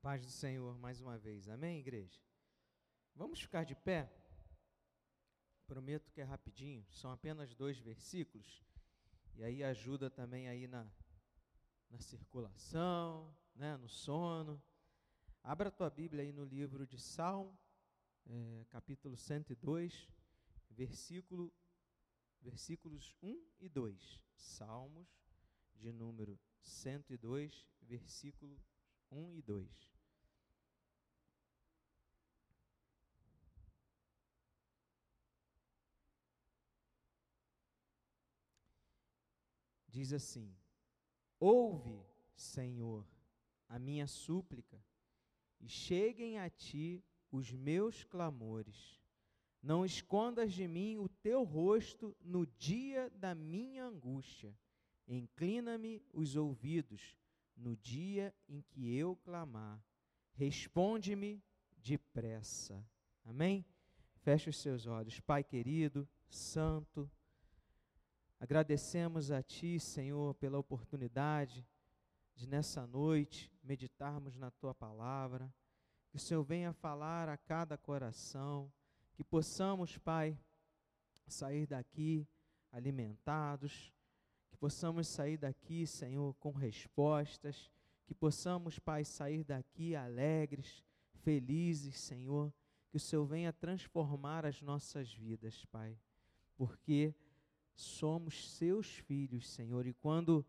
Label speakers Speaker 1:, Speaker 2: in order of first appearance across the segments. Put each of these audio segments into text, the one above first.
Speaker 1: paz do Senhor mais uma vez. Amém, igreja? Vamos ficar de pé? Prometo que é rapidinho, são apenas dois versículos. E aí ajuda também aí na, na circulação, né, no sono. Abra a tua Bíblia aí no livro de Salmo, é, capítulo 102, versículo, versículos 1 e 2. Salmos de número 102, versículo 1 e 2. Diz assim: Ouve, Senhor, a minha súplica, e cheguem a ti os meus clamores. Não escondas de mim o teu rosto no dia da minha angústia. Inclina-me os ouvidos no dia em que eu clamar. Responde-me depressa. Amém? Feche os seus olhos. Pai querido, santo, agradecemos a Ti, Senhor, pela oportunidade de nessa noite meditarmos na Tua palavra. Que o Senhor venha falar a cada coração. Que possamos, Pai, sair daqui alimentados que possamos sair daqui, Senhor, com respostas, que possamos, Pai, sair daqui alegres, felizes, Senhor, que o Senhor venha transformar as nossas vidas, Pai, porque somos seus filhos, Senhor, e quando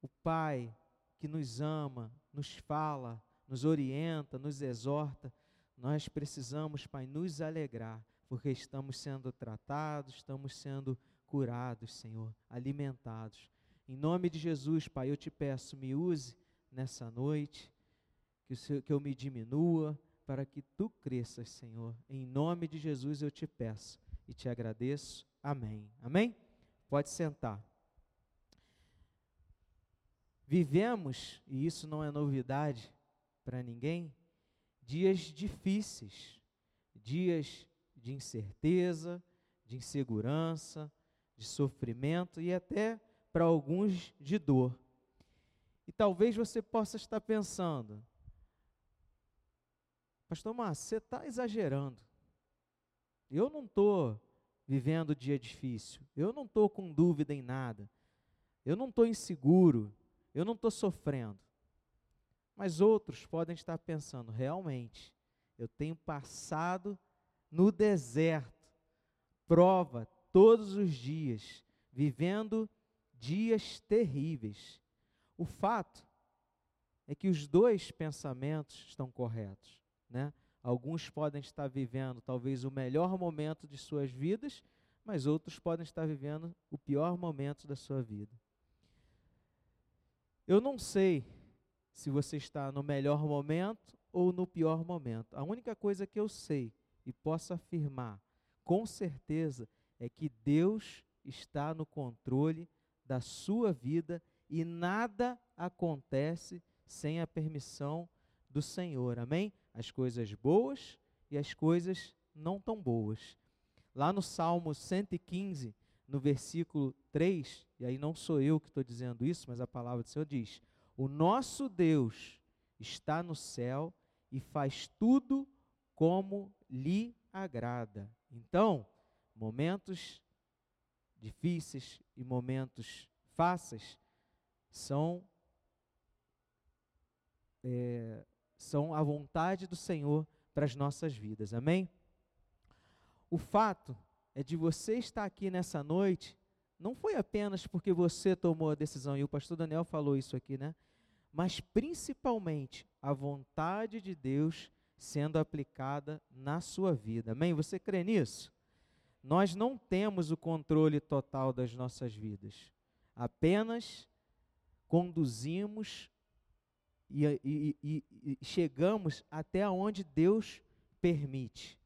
Speaker 1: o Pai que nos ama, nos fala, nos orienta, nos exorta, nós precisamos, Pai, nos alegrar, porque estamos sendo tratados, estamos sendo curados, Senhor, alimentados. Em nome de Jesus, Pai, eu te peço, me use nessa noite, que, Senhor, que eu me diminua, para que tu cresças, Senhor. Em nome de Jesus eu te peço e te agradeço. Amém. Amém? Pode sentar. Vivemos, e isso não é novidade para ninguém, dias difíceis, dias de incerteza, de insegurança, de sofrimento e até para alguns de dor. E talvez você possa estar pensando, Pastor Márcio, você está exagerando. Eu não estou vivendo dia difícil, eu não estou com dúvida em nada, eu não estou inseguro, eu não estou sofrendo. Mas outros podem estar pensando, realmente, eu tenho passado no deserto, prova todos os dias, vivendo dias terríveis. O fato é que os dois pensamentos estão corretos, né? Alguns podem estar vivendo talvez o melhor momento de suas vidas, mas outros podem estar vivendo o pior momento da sua vida. Eu não sei se você está no melhor momento ou no pior momento. A única coisa que eu sei e posso afirmar com certeza é que Deus está no controle da sua vida e nada acontece sem a permissão do Senhor. Amém? As coisas boas e as coisas não tão boas. Lá no Salmo 115, no versículo 3, e aí não sou eu que estou dizendo isso, mas a palavra do Senhor diz: O nosso Deus está no céu e faz tudo como lhe agrada. Então, momentos difíceis e momentos fáceis são é, são a vontade do Senhor para as nossas vidas. Amém? O fato é de você estar aqui nessa noite não foi apenas porque você tomou a decisão, e o pastor Daniel falou isso aqui, né? Mas principalmente a vontade de Deus sendo aplicada na sua vida. Amém? Você crê nisso? Nós não temos o controle total das nossas vidas. Apenas conduzimos e, e, e, e, chegamos até onde Deus permite.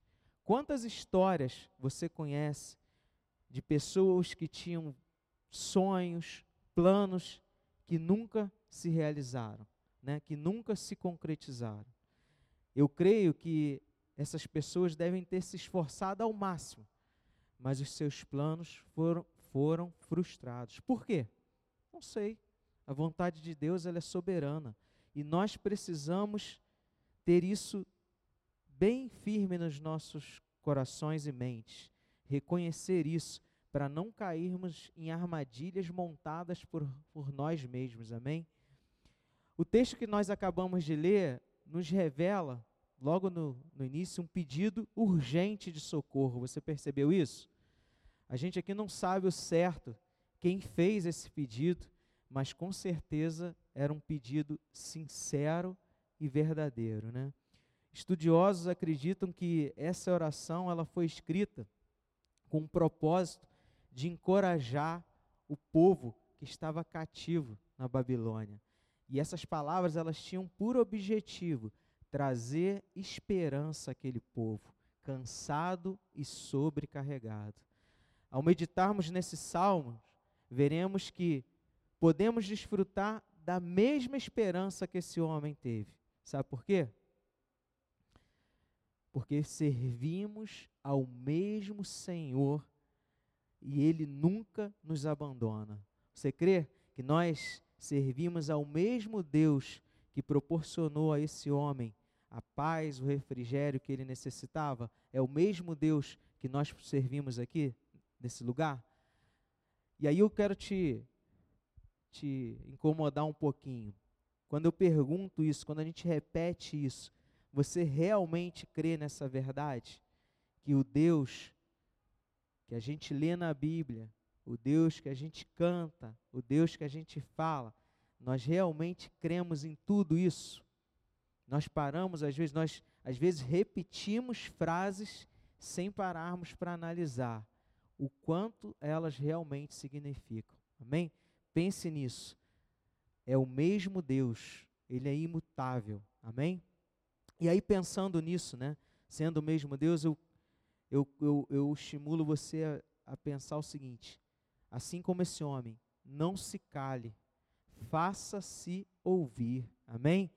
Speaker 1: Quantas histórias você conhece de pessoas que tinham sonhos, planos que nunca se realizaram, né? que nunca se concretizaram? Eu creio que essas pessoas devem ter se esforçado ao máximo mas os seus planos foram, foram frustrados. Por quê? Não sei. A vontade de Deus ela é soberana e nós precisamos ter isso bem firme nos nossos corações e mentes, reconhecer isso, para não cairmos em armadilhas montadas por, por nós mesmos, amém? O texto que nós acabamos de ler nos revela, logo no, no início, um pedido urgente de socorro. Você percebeu isso? A gente aqui não sabe o certo quem fez esse pedido, mas com certeza era um pedido sincero e verdadeiro, né? Estudiosos acreditam que essa oração ela foi escrita com o propósito de encorajar o povo que estava cativo na Babilônia. E essas palavras elas tinham por objetivo trazer esperança àquele povo, cansado e sobrecarregado. Ao meditarmos nesses salmos, veremos que podemos desfrutar da mesma esperança que esse homem teve. Sabe por quê? Porque servimos ao mesmo Senhor e Ele nunca nos abandona. Você crê que nós servimos ao mesmo Deus que proporcionou a esse homem a paz, o refrigério que ele necessitava? É o mesmo Deus que nós servimos aqui, nesse lugar? E aí eu quero te, te incomodar um pouquinho. Quando eu pergunto isso, quando a gente repete isso, você realmente crê nessa verdade? Que o Deus que a gente lê na Bíblia, o Deus que a gente canta, o Deus que a gente fala, nós realmente cremos em tudo isso? Nós paramos, às vezes, nós às vezes repetimos frases sem pararmos para analisar o quanto elas realmente significam. Amém? Pense nisso. É o mesmo Deus, ele é imutável. Amém? E aí, pensando nisso, né, sendo o mesmo Deus, eu, eu, eu, eu estimulo você a, a pensar o seguinte: assim como esse homem, não se cale, faça-se ouvir. Amém?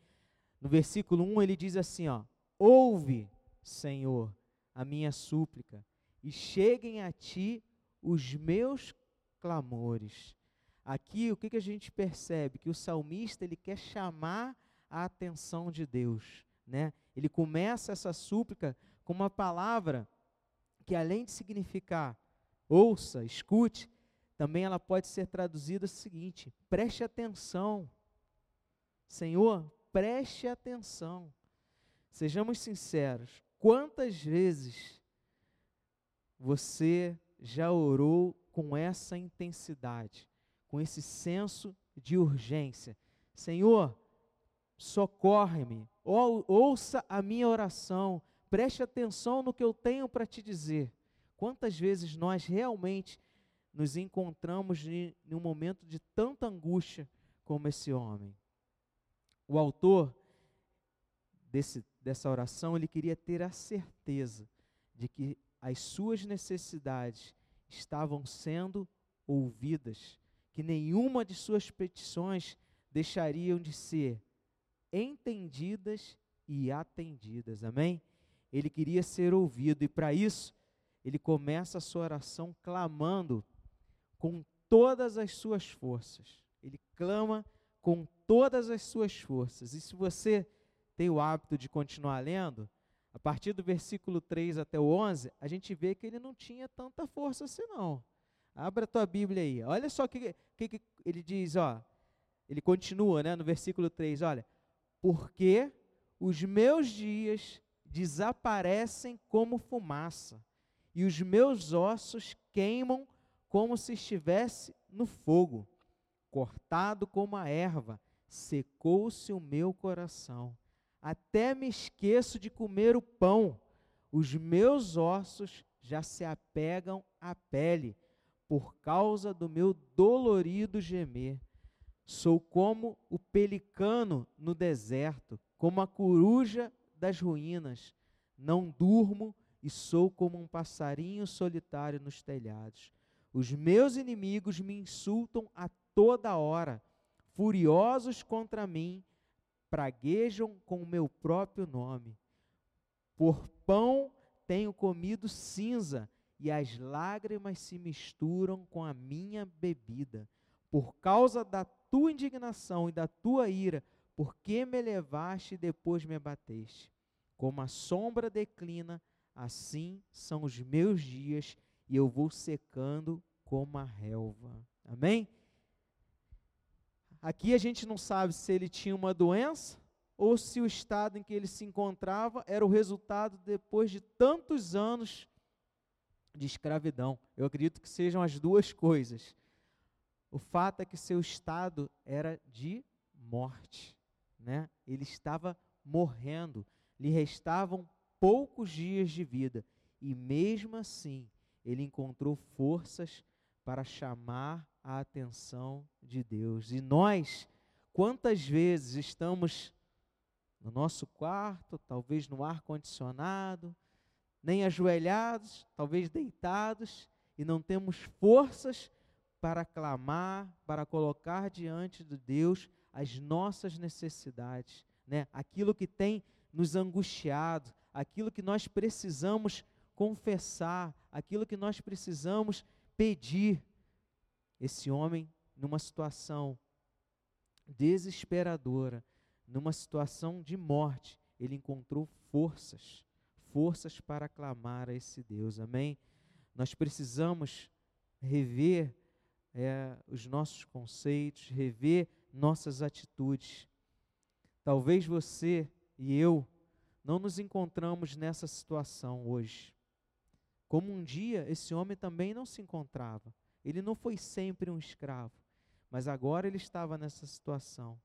Speaker 1: No versículo 1 ele diz assim: ó, Ouve, Senhor, a minha súplica, e cheguem a ti os meus clamores. Aqui o que, que a gente percebe? Que o salmista ele quer chamar a atenção de Deus. Né? Ele começa essa súplica com uma palavra que, além de significar ouça, escute, também ela pode ser traduzida o seguinte: preste atenção. Senhor, preste atenção. Sejamos sinceros, quantas vezes você já orou com essa intensidade, com esse senso de urgência? Senhor, socorre-me, ou, ouça a minha oração, preste atenção no que eu tenho para te dizer. Quantas vezes nós realmente nos encontramos em um momento de tanta angústia como esse homem? O autor desse, dessa oração, ele queria ter a certeza de que as suas necessidades estavam sendo ouvidas, que nenhuma de suas petições deixariam de ser entendidas e atendidas. Amém? Ele queria ser ouvido e para isso ele começa a sua oração clamando com todas as suas forças. Ele clama com todas as suas forças. E se você tem o hábito de continuar lendo, a partir do versículo 3 até o 11, a gente vê que ele não tinha tanta força assim não. Abra a tua Bíblia aí. Olha só o que, que, que ele diz, ó. Ele continua, né, no versículo 3, olha: "Porque os meus dias desaparecem como fumaça, e os meus ossos queimam como se estivesse no fogo, cortado como a erva, secou-se o meu coração até me esqueço de comer o pão. Os meus ossos já se apegam à pele, por causa do meu dolorido gemer. Sou como o pelicano no deserto, como a coruja das ruínas. Não durmo e sou como um passarinho solitário nos telhados. Os meus inimigos me insultam a toda hora, furiosos contra mim praguejam com o meu próprio nome. Por pão tenho comido cinza, e as lágrimas se misturam com a minha bebida. Por causa da tua indignação e da tua ira, Por que me levaste e depois me abateste? Como a sombra declina, assim são os meus dias, e eu vou secando como a relva. Amém? Aqui a gente não sabe se ele tinha uma doença ou se o estado em que ele se encontrava era o resultado depois de tantos anos de escravidão. Eu acredito que sejam as duas coisas. O fato é que seu estado era de morte, né? Ele estava morrendo, lhe restavam poucos dias de vida e mesmo assim ele encontrou forças para chamar a atenção de Deus. E nós, quantas vezes estamos no nosso quarto, talvez no ar condicionado, nem ajoelhados, talvez deitados, e não temos forças para clamar, para colocar diante de Deus as nossas necessidades, né? Aquilo que tem nos angustiado, aquilo que nós precisamos confessar, aquilo que nós precisamos pedir. Esse homem, numa situação desesperadora, numa situação de morte, ele encontrou forças, forças para clamar a esse Deus, amém? Nós precisamos rever é, os nossos conceitos, rever nossas atitudes. Talvez você e eu não nos encontramos nessa situação hoje. Como um dia esse homem também não se encontrava. Ele não foi sempre um escravo, mas agora ele estava nessa situação.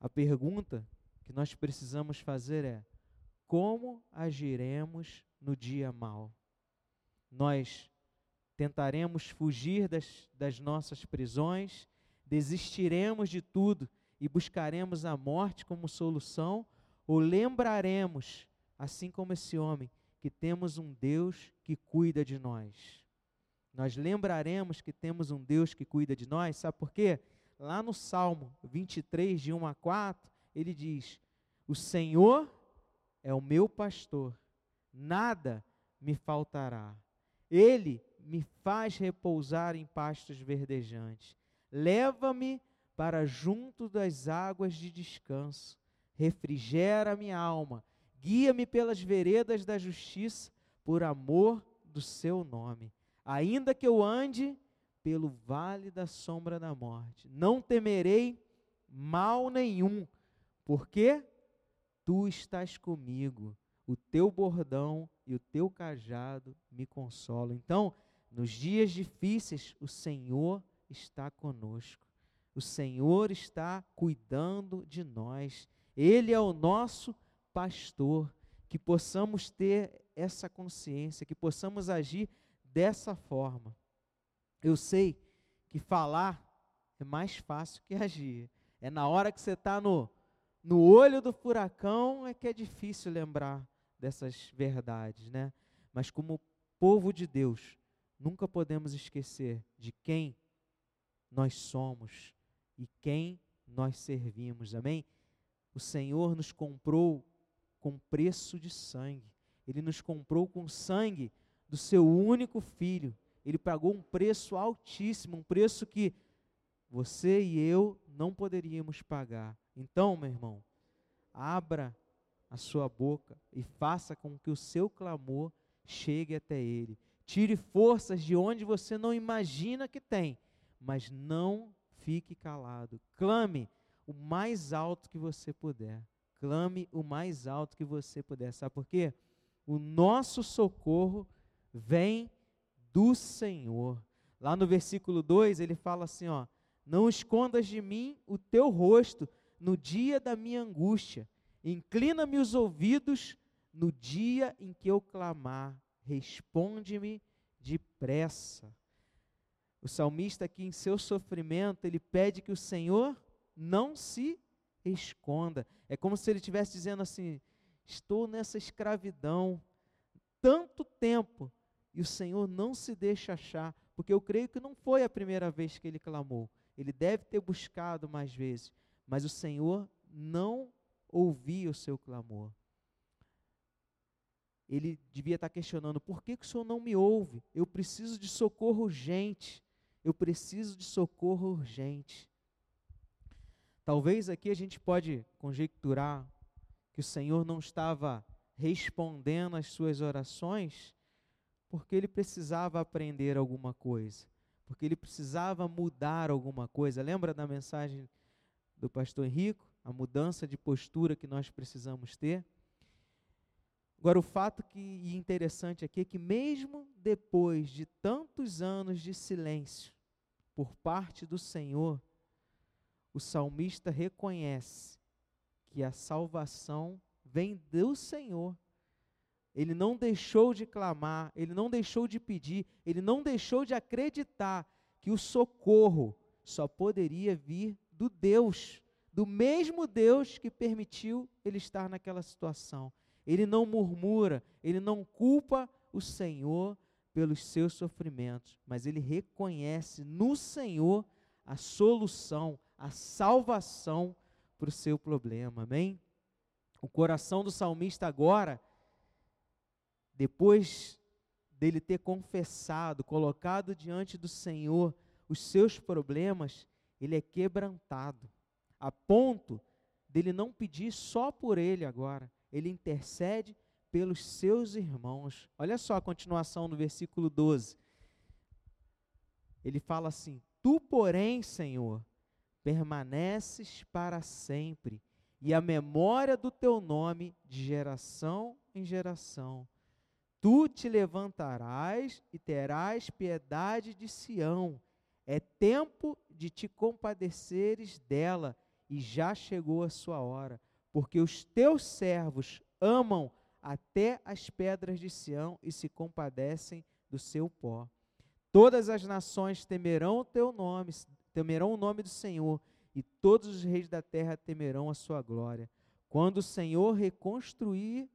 Speaker 1: A pergunta que nós precisamos fazer é: como agiremos no dia mal? Nós tentaremos fugir das, das nossas prisões, desistiremos de tudo e buscaremos a morte como solução, ou lembraremos, assim como esse homem, que temos um Deus que cuida de nós? Nós lembraremos que temos um Deus que cuida de nós, sabe por quê? lá no Salmo 23, de 1 a 4, ele diz: O Senhor é o meu pastor, nada me faltará. Ele me faz repousar em pastos verdejantes. Leva-me para junto das águas de descanso. Refrigera minha alma. Guia-me pelas veredas da justiça, por amor do seu nome. Ainda que eu ande pelo vale da sombra da morte. Não temerei mal nenhum, porque tu estás comigo. O teu bordão e o teu cajado me consolam. Então, nos dias difíceis, o Senhor está conosco. O Senhor está cuidando de nós. Ele é o nosso pastor. Que possamos ter essa consciência, que possamos agir dessa forma. Eu sei que falar é mais fácil que agir. É na hora que você está no, no olho do furacão é que é difícil lembrar dessas verdades, né? Mas como povo de Deus, nunca podemos esquecer de quem nós somos e quem nós servimos. Amém? O Senhor nos comprou com preço de sangue. Ele nos comprou com sangue do seu único filho ele pagou um preço altíssimo, um preço que você e eu não poderíamos pagar. Então, meu irmão, abra a sua boca e faça com que o seu clamor chegue até Ele. Tire forças de onde você não imagina que tem, mas não fique calado. Clame o mais alto que você puder. Clame o mais alto que você puder. Sabe por quê? O nosso socorro vem do Senhor. Lá no versículo 2, ele fala assim, ó: Não escondas de mim o teu rosto no dia da minha angústia. Inclina-me os ouvidos no dia em que eu clamar. Responde-me depressa. O salmista aqui em seu sofrimento, ele pede que o Senhor não se esconda. É como se ele estivesse dizendo assim: estou nessa escravidão tanto tempo, e o Senhor não se deixa achar, porque eu creio que não foi a primeira vez que ele clamou. Ele deve ter buscado mais vezes, mas o Senhor não ouvia o seu clamor. Ele devia estar questionando: por que, que o Senhor não me ouve? Eu preciso de socorro urgente. Eu preciso de socorro urgente. Talvez aqui a gente pode conjecturar que o Senhor não estava respondendo às suas orações porque ele precisava aprender alguma coisa, porque ele precisava mudar alguma coisa. Lembra da mensagem do pastor Henrico? A mudança de postura que nós precisamos ter? Agora, o fato que interessante aqui é que, mesmo depois de tantos anos de silêncio por parte do Senhor, o salmista reconhece que a salvação vem do Senhor. Ele não deixou de clamar, ele não deixou de pedir, ele não deixou de acreditar que o socorro só poderia vir do Deus, do mesmo Deus que permitiu ele estar naquela situação ele não murmura, ele não culpa o Senhor pelos seus sofrimentos, mas ele reconhece no Senhor a solução, a salvação para o seu problema, amém? O coração do salmista agora, depois dele ter confessado, colocado diante do Senhor os seus problemas, ele é quebrantado, a ponto dele não pedir só por ele agora, ele intercede pelos seus irmãos. Olha só a continuação no versículo 12. Ele fala assim: Tu, porém, Senhor, permaneces para sempre, e a memória do teu nome de geração em geração. Tu te levantarás e terás piedade de Sião. É tempo de te compadeceres dela, e já chegou a sua hora porque os teus servos amam até as pedras de Sião e se compadecem do seu pó. Todas as nações temerão o teu nome, temerão o nome do Senhor, e todos os reis da terra temerão a sua glória. Quando o Senhor reconstruir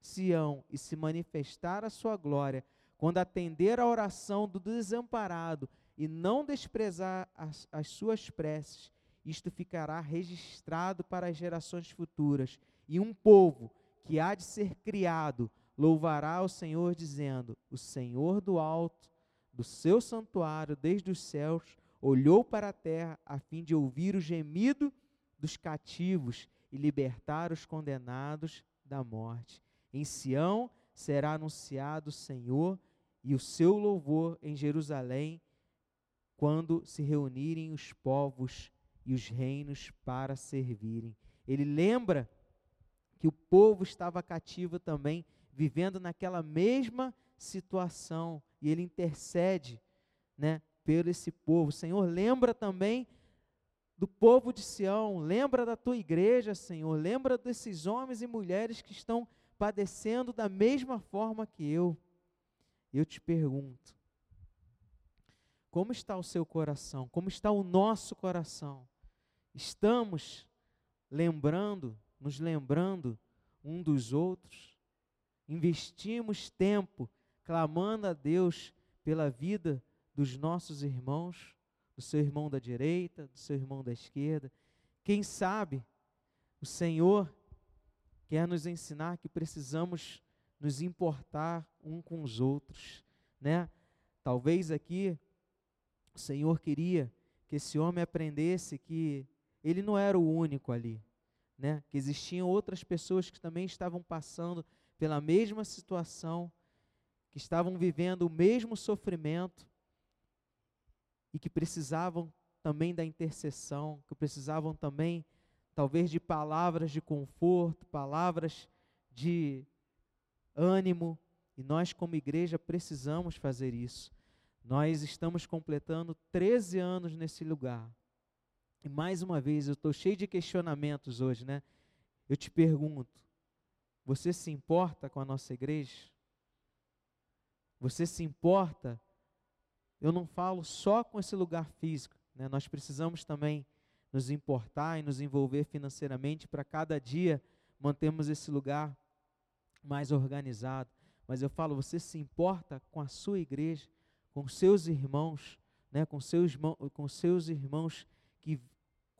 Speaker 1: Sião e se manifestar a sua glória, quando atender a oração do desamparado e não desprezar as, as suas preces, isto ficará registrado para as gerações futuras. E um povo que há de ser criado louvará ao Senhor, dizendo: O Senhor do alto, do seu santuário, desde os céus, olhou para a terra a fim de ouvir o gemido dos cativos e libertar os condenados da morte. Em Sião será anunciado o Senhor e o seu louvor em Jerusalém, quando se reunirem os povos e os reinos para servirem. Ele lembra que o povo estava cativo também, vivendo naquela mesma situação, e ele intercede, né, pelo esse povo. Senhor, lembra também do povo de Sião, lembra da tua igreja, Senhor, lembra desses homens e mulheres que estão padecendo da mesma forma que eu. Eu te pergunto, como está o seu coração? Como está o nosso coração? Estamos lembrando, nos lembrando um dos outros. Investimos tempo clamando a Deus pela vida dos nossos irmãos, do seu irmão da direita, do seu irmão da esquerda. Quem sabe o Senhor quer nos ensinar que precisamos nos importar um com os outros, né? Talvez aqui o Senhor queria que esse homem aprendesse que ele não era o único ali, né? Que existiam outras pessoas que também estavam passando pela mesma situação, que estavam vivendo o mesmo sofrimento e que precisavam também da intercessão, que precisavam também talvez de palavras de conforto, palavras de ânimo, e nós como igreja precisamos fazer isso. Nós estamos completando 13 anos nesse lugar. E mais uma vez, eu estou cheio de questionamentos hoje, né? Eu te pergunto: você se importa com a nossa igreja? Você se importa? Eu não falo só com esse lugar físico, né? Nós precisamos também nos importar e nos envolver financeiramente para cada dia mantermos esse lugar mais organizado. Mas eu falo, você se importa com a sua igreja, com seus irmãos, né? com, seus, com seus irmãos que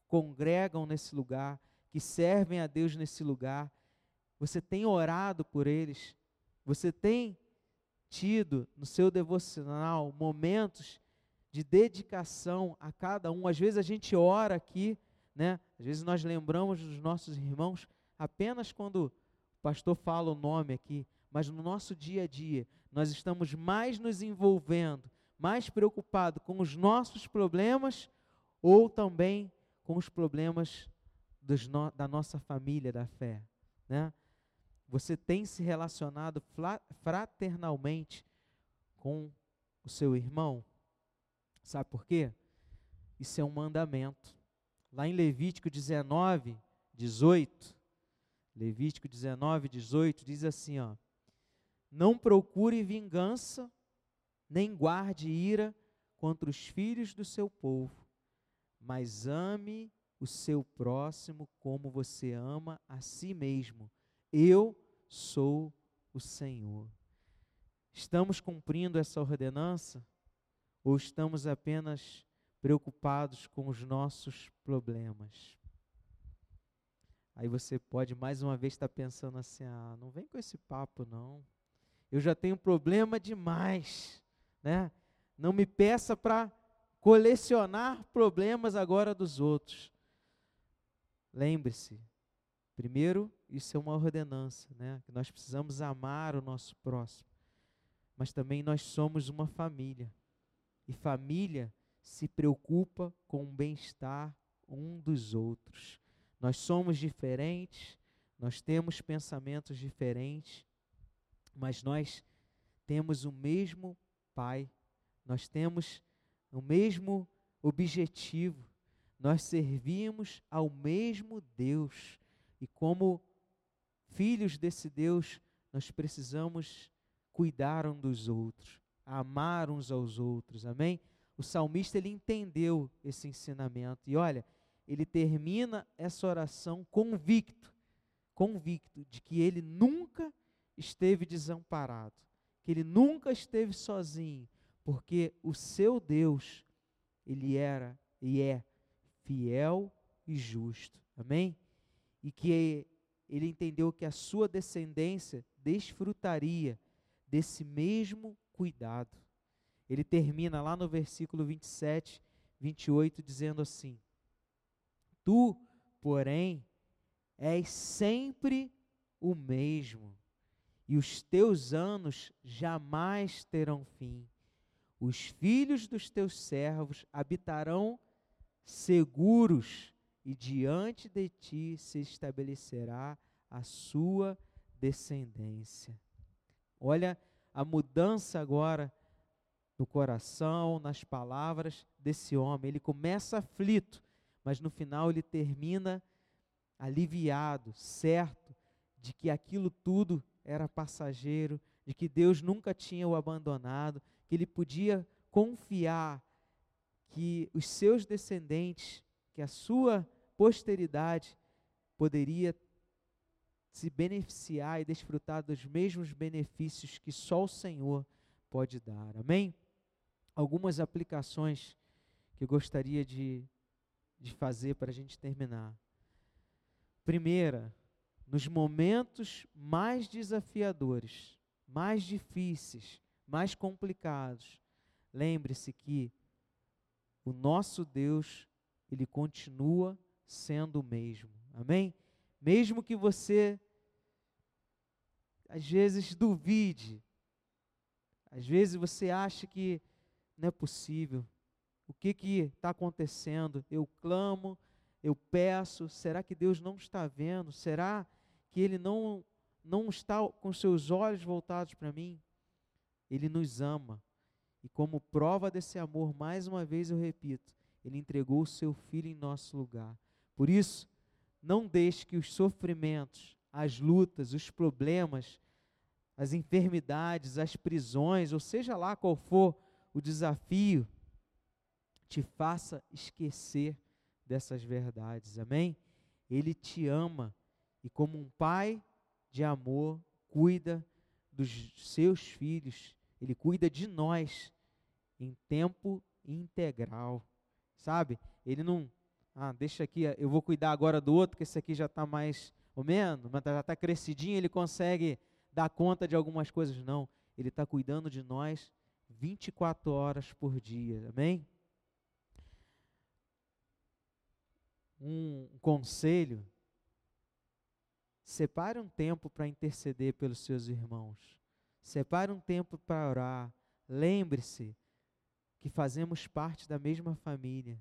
Speaker 1: congregam nesse lugar, que servem a Deus nesse lugar. Você tem orado por eles? Você tem tido no seu devocional momentos de dedicação a cada um? Às vezes a gente ora aqui, né? Às vezes nós lembramos dos nossos irmãos apenas quando o pastor fala o nome aqui, mas no nosso dia a dia nós estamos mais nos envolvendo, mais preocupados com os nossos problemas ou também com os problemas no, da nossa família da fé, né? Você tem se relacionado fraternalmente com o seu irmão? Sabe por quê? Isso é um mandamento. Lá em Levítico 19, 18, Levítico 19, 18 diz assim, ó: Não procure vingança, nem guarde ira contra os filhos do seu povo, mas ame o seu próximo como você ama a si mesmo. Eu sou o Senhor. Estamos cumprindo essa ordenança ou estamos apenas preocupados com os nossos problemas? Aí você pode mais uma vez estar pensando assim: ah, não vem com esse papo não. Eu já tenho problema demais, né? Não me peça para colecionar problemas agora dos outros. Lembre-se, primeiro, isso é uma ordenança, né? Que nós precisamos amar o nosso próximo. Mas também nós somos uma família. E família se preocupa com o bem-estar um dos outros. Nós somos diferentes, nós temos pensamentos diferentes, mas nós temos o mesmo Pai, nós temos o mesmo objetivo, nós servimos ao mesmo Deus. E como filhos desse Deus, nós precisamos cuidar um dos outros, amar uns aos outros. Amém? O salmista ele entendeu esse ensinamento. E olha, ele termina essa oração convicto, convicto de que ele nunca esteve desamparado, que ele nunca esteve sozinho, porque o seu Deus, ele era e é fiel e justo. Amém? E que ele entendeu que a sua descendência desfrutaria desse mesmo cuidado. Ele termina lá no versículo 27, 28, dizendo assim: Tu, porém, és sempre o mesmo, e os teus anos jamais terão fim. Os filhos dos teus servos habitarão seguros, e diante de ti se estabelecerá a sua descendência. Olha a mudança agora no coração, nas palavras desse homem. Ele começa aflito, mas no final ele termina aliviado, certo de que aquilo tudo era passageiro, de que Deus nunca tinha o abandonado, que ele podia confiar que os seus descendentes, que a sua posteridade poderia se beneficiar e desfrutar dos mesmos benefícios que só o Senhor pode dar. Amém? Algumas aplicações que eu gostaria de de fazer para a gente terminar. Primeira, nos momentos mais desafiadores, mais difíceis, mais complicados, lembre-se que o nosso Deus, ele continua sendo o mesmo. Amém? Mesmo que você às vezes duvide, às vezes você acha que não é possível, o que está acontecendo? Eu clamo, eu peço, será que Deus não está vendo? Será que Ele não, não está com seus olhos voltados para mim? Ele nos ama. E como prova desse amor, mais uma vez eu repito, Ele entregou o seu Filho em nosso lugar. Por isso, não deixe que os sofrimentos, as lutas, os problemas, as enfermidades, as prisões, ou seja lá qual for o desafio, te faça esquecer dessas verdades. Amém? Ele te ama e, como um pai de amor, cuida dos seus filhos, ele cuida de nós em tempo integral. Sabe? Ele não, ah, deixa aqui, eu vou cuidar agora do outro, que esse aqui já está mais ou menos, mas já está crescidinho, ele consegue dar conta de algumas coisas. Não, ele está cuidando de nós 24 horas por dia. Amém? um conselho, separe um tempo para interceder pelos seus irmãos. Separe um tempo para orar. Lembre-se que fazemos parte da mesma família.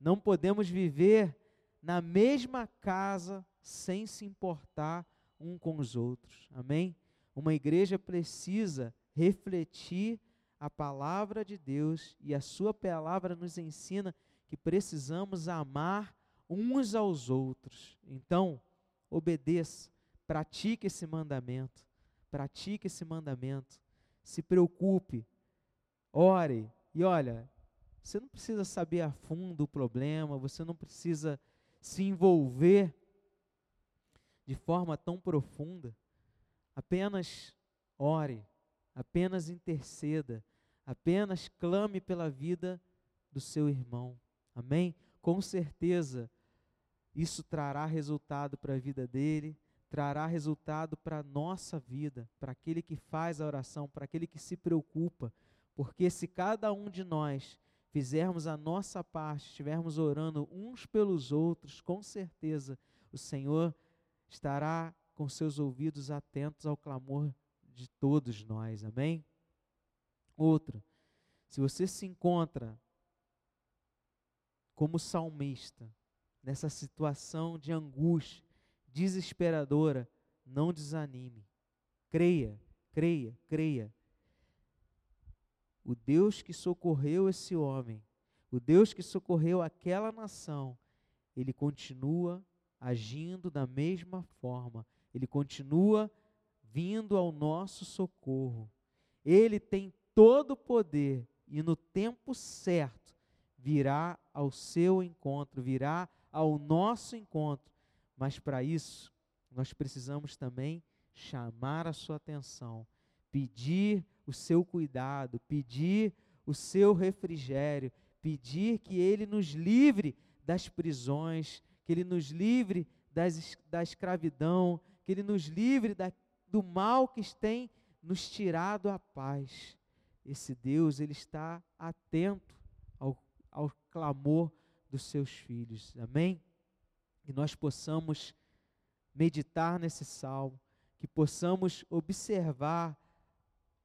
Speaker 1: Não podemos viver na mesma casa sem se importar um com os outros. Amém? Uma igreja precisa refletir a palavra de Deus e a sua palavra nos ensina que precisamos amar uns aos outros. Então, obedeça, pratique esse mandamento, pratique esse mandamento, se preocupe, ore. E olha, você não precisa saber a fundo o problema, você não precisa se envolver de forma tão profunda. Apenas ore, apenas interceda, apenas clame pela vida do seu irmão. Amém? Com certeza, isso trará resultado para a vida dele, trará resultado para a nossa vida, para aquele que faz a oração, para aquele que se preocupa, porque se cada um de nós fizermos a nossa parte, estivermos orando uns pelos outros, com certeza o Senhor estará com seus ouvidos atentos ao clamor de todos nós. Amém? Outro, se você se encontra como salmista, nessa situação de angústia desesperadora, não desanime. Creia, creia, creia. O Deus que socorreu esse homem, o Deus que socorreu aquela nação, ele continua agindo da mesma forma, ele continua vindo ao nosso socorro. Ele tem todo o poder e no tempo certo virá ao seu encontro, virá ao nosso encontro. Mas para isso, nós precisamos também chamar a sua atenção, pedir o seu cuidado, pedir o seu refrigério, pedir que ele nos livre das prisões, que ele nos livre das, da escravidão, que ele nos livre da, do mal que tem nos tirado a paz. Esse Deus, ele está atento ao, ao clamor dos seus filhos. Amém? Que nós possamos meditar nesse salmo, que possamos observar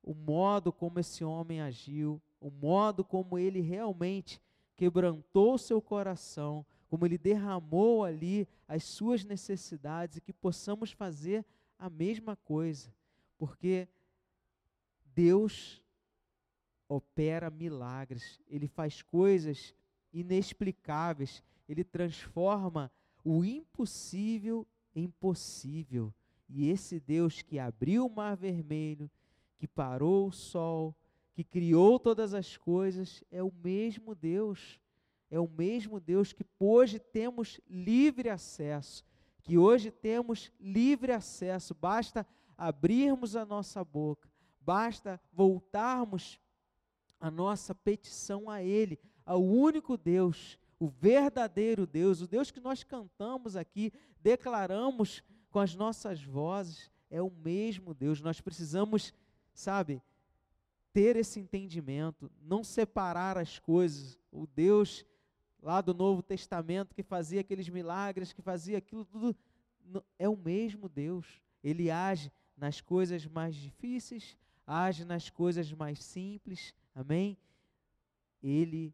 Speaker 1: o modo como esse homem agiu, o modo como ele realmente quebrantou seu coração, como ele derramou ali as suas necessidades e que possamos fazer a mesma coisa, porque Deus opera milagres, ele faz coisas inexplicáveis, ele transforma o impossível em possível. E esse Deus que abriu o mar vermelho, que parou o sol, que criou todas as coisas, é o mesmo Deus. É o mesmo Deus que hoje temos livre acesso, que hoje temos livre acesso, basta abrirmos a nossa boca, basta voltarmos a nossa petição a Ele, ao único Deus, o verdadeiro Deus, o Deus que nós cantamos aqui, declaramos com as nossas vozes, é o mesmo Deus. Nós precisamos, sabe, ter esse entendimento, não separar as coisas. O Deus lá do Novo Testamento que fazia aqueles milagres, que fazia aquilo tudo, é o mesmo Deus. Ele age nas coisas mais difíceis, age nas coisas mais simples. Amém? Ele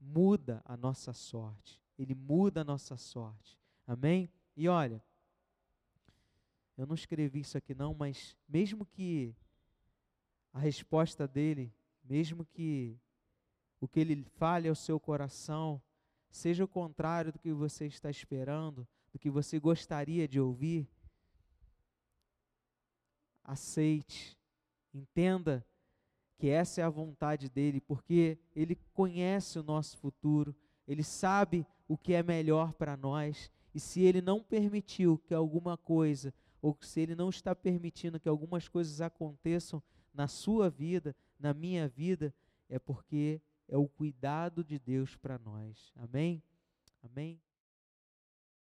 Speaker 1: muda a nossa sorte. Ele muda a nossa sorte. Amém? E olha, eu não escrevi isso aqui não, mas mesmo que a resposta dele, mesmo que o que ele fale ao seu coração seja o contrário do que você está esperando, do que você gostaria de ouvir, aceite, entenda que essa é a vontade dele, porque ele conhece o nosso futuro, ele sabe o que é melhor para nós, e se ele não permitiu que alguma coisa, ou se ele não está permitindo que algumas coisas aconteçam na sua vida, na minha vida, é porque é o cuidado de Deus para nós. Amém? Amém?